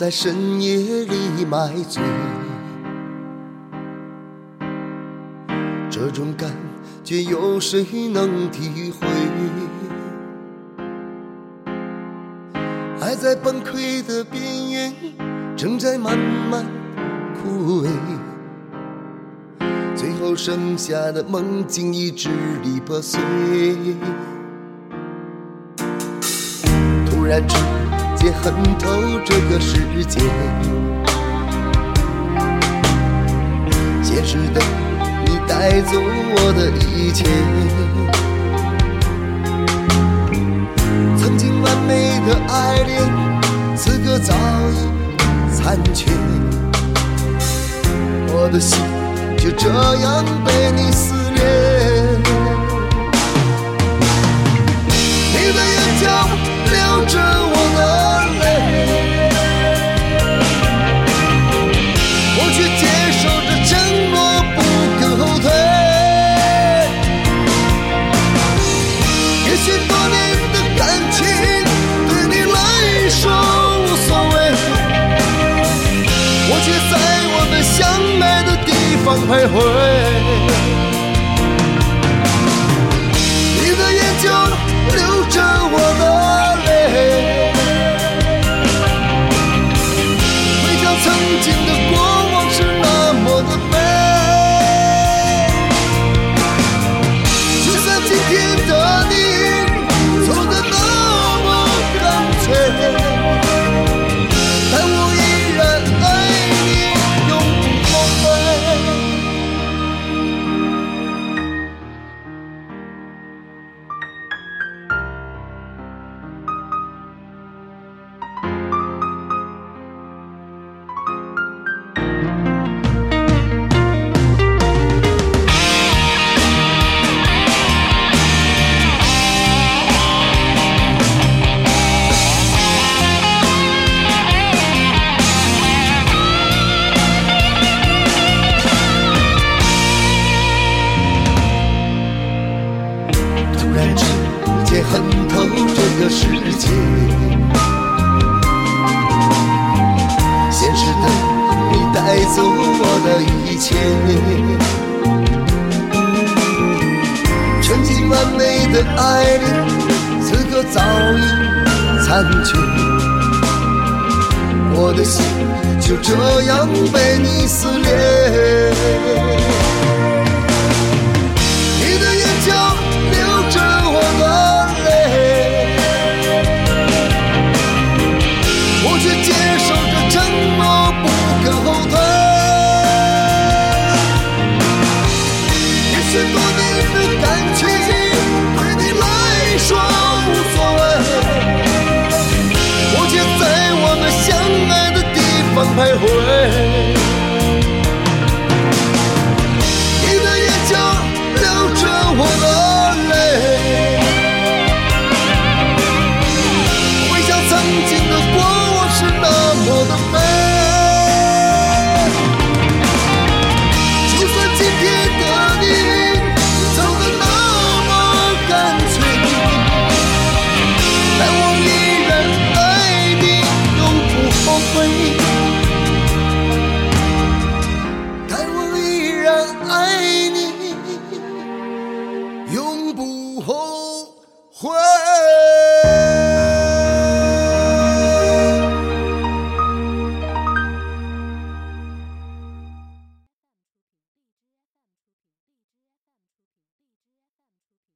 在深夜里买醉，这种感觉有谁能体会？爱在崩溃的边缘，正在慢慢枯萎，最后剩下的梦境已支离破碎。突然之间恨透这个世界，现实的你带走我的一切。曾经完美的爱恋，此刻早已残缺。我的心就这样被你撕裂。你的眼角流着我方徘徊。你的眼角流着我的泪，回想曾经的走我的一切，曾经完美的爱恋，此刻早已残缺，我的心就这样被你撕裂。回。但我依然爱你，永不后悔。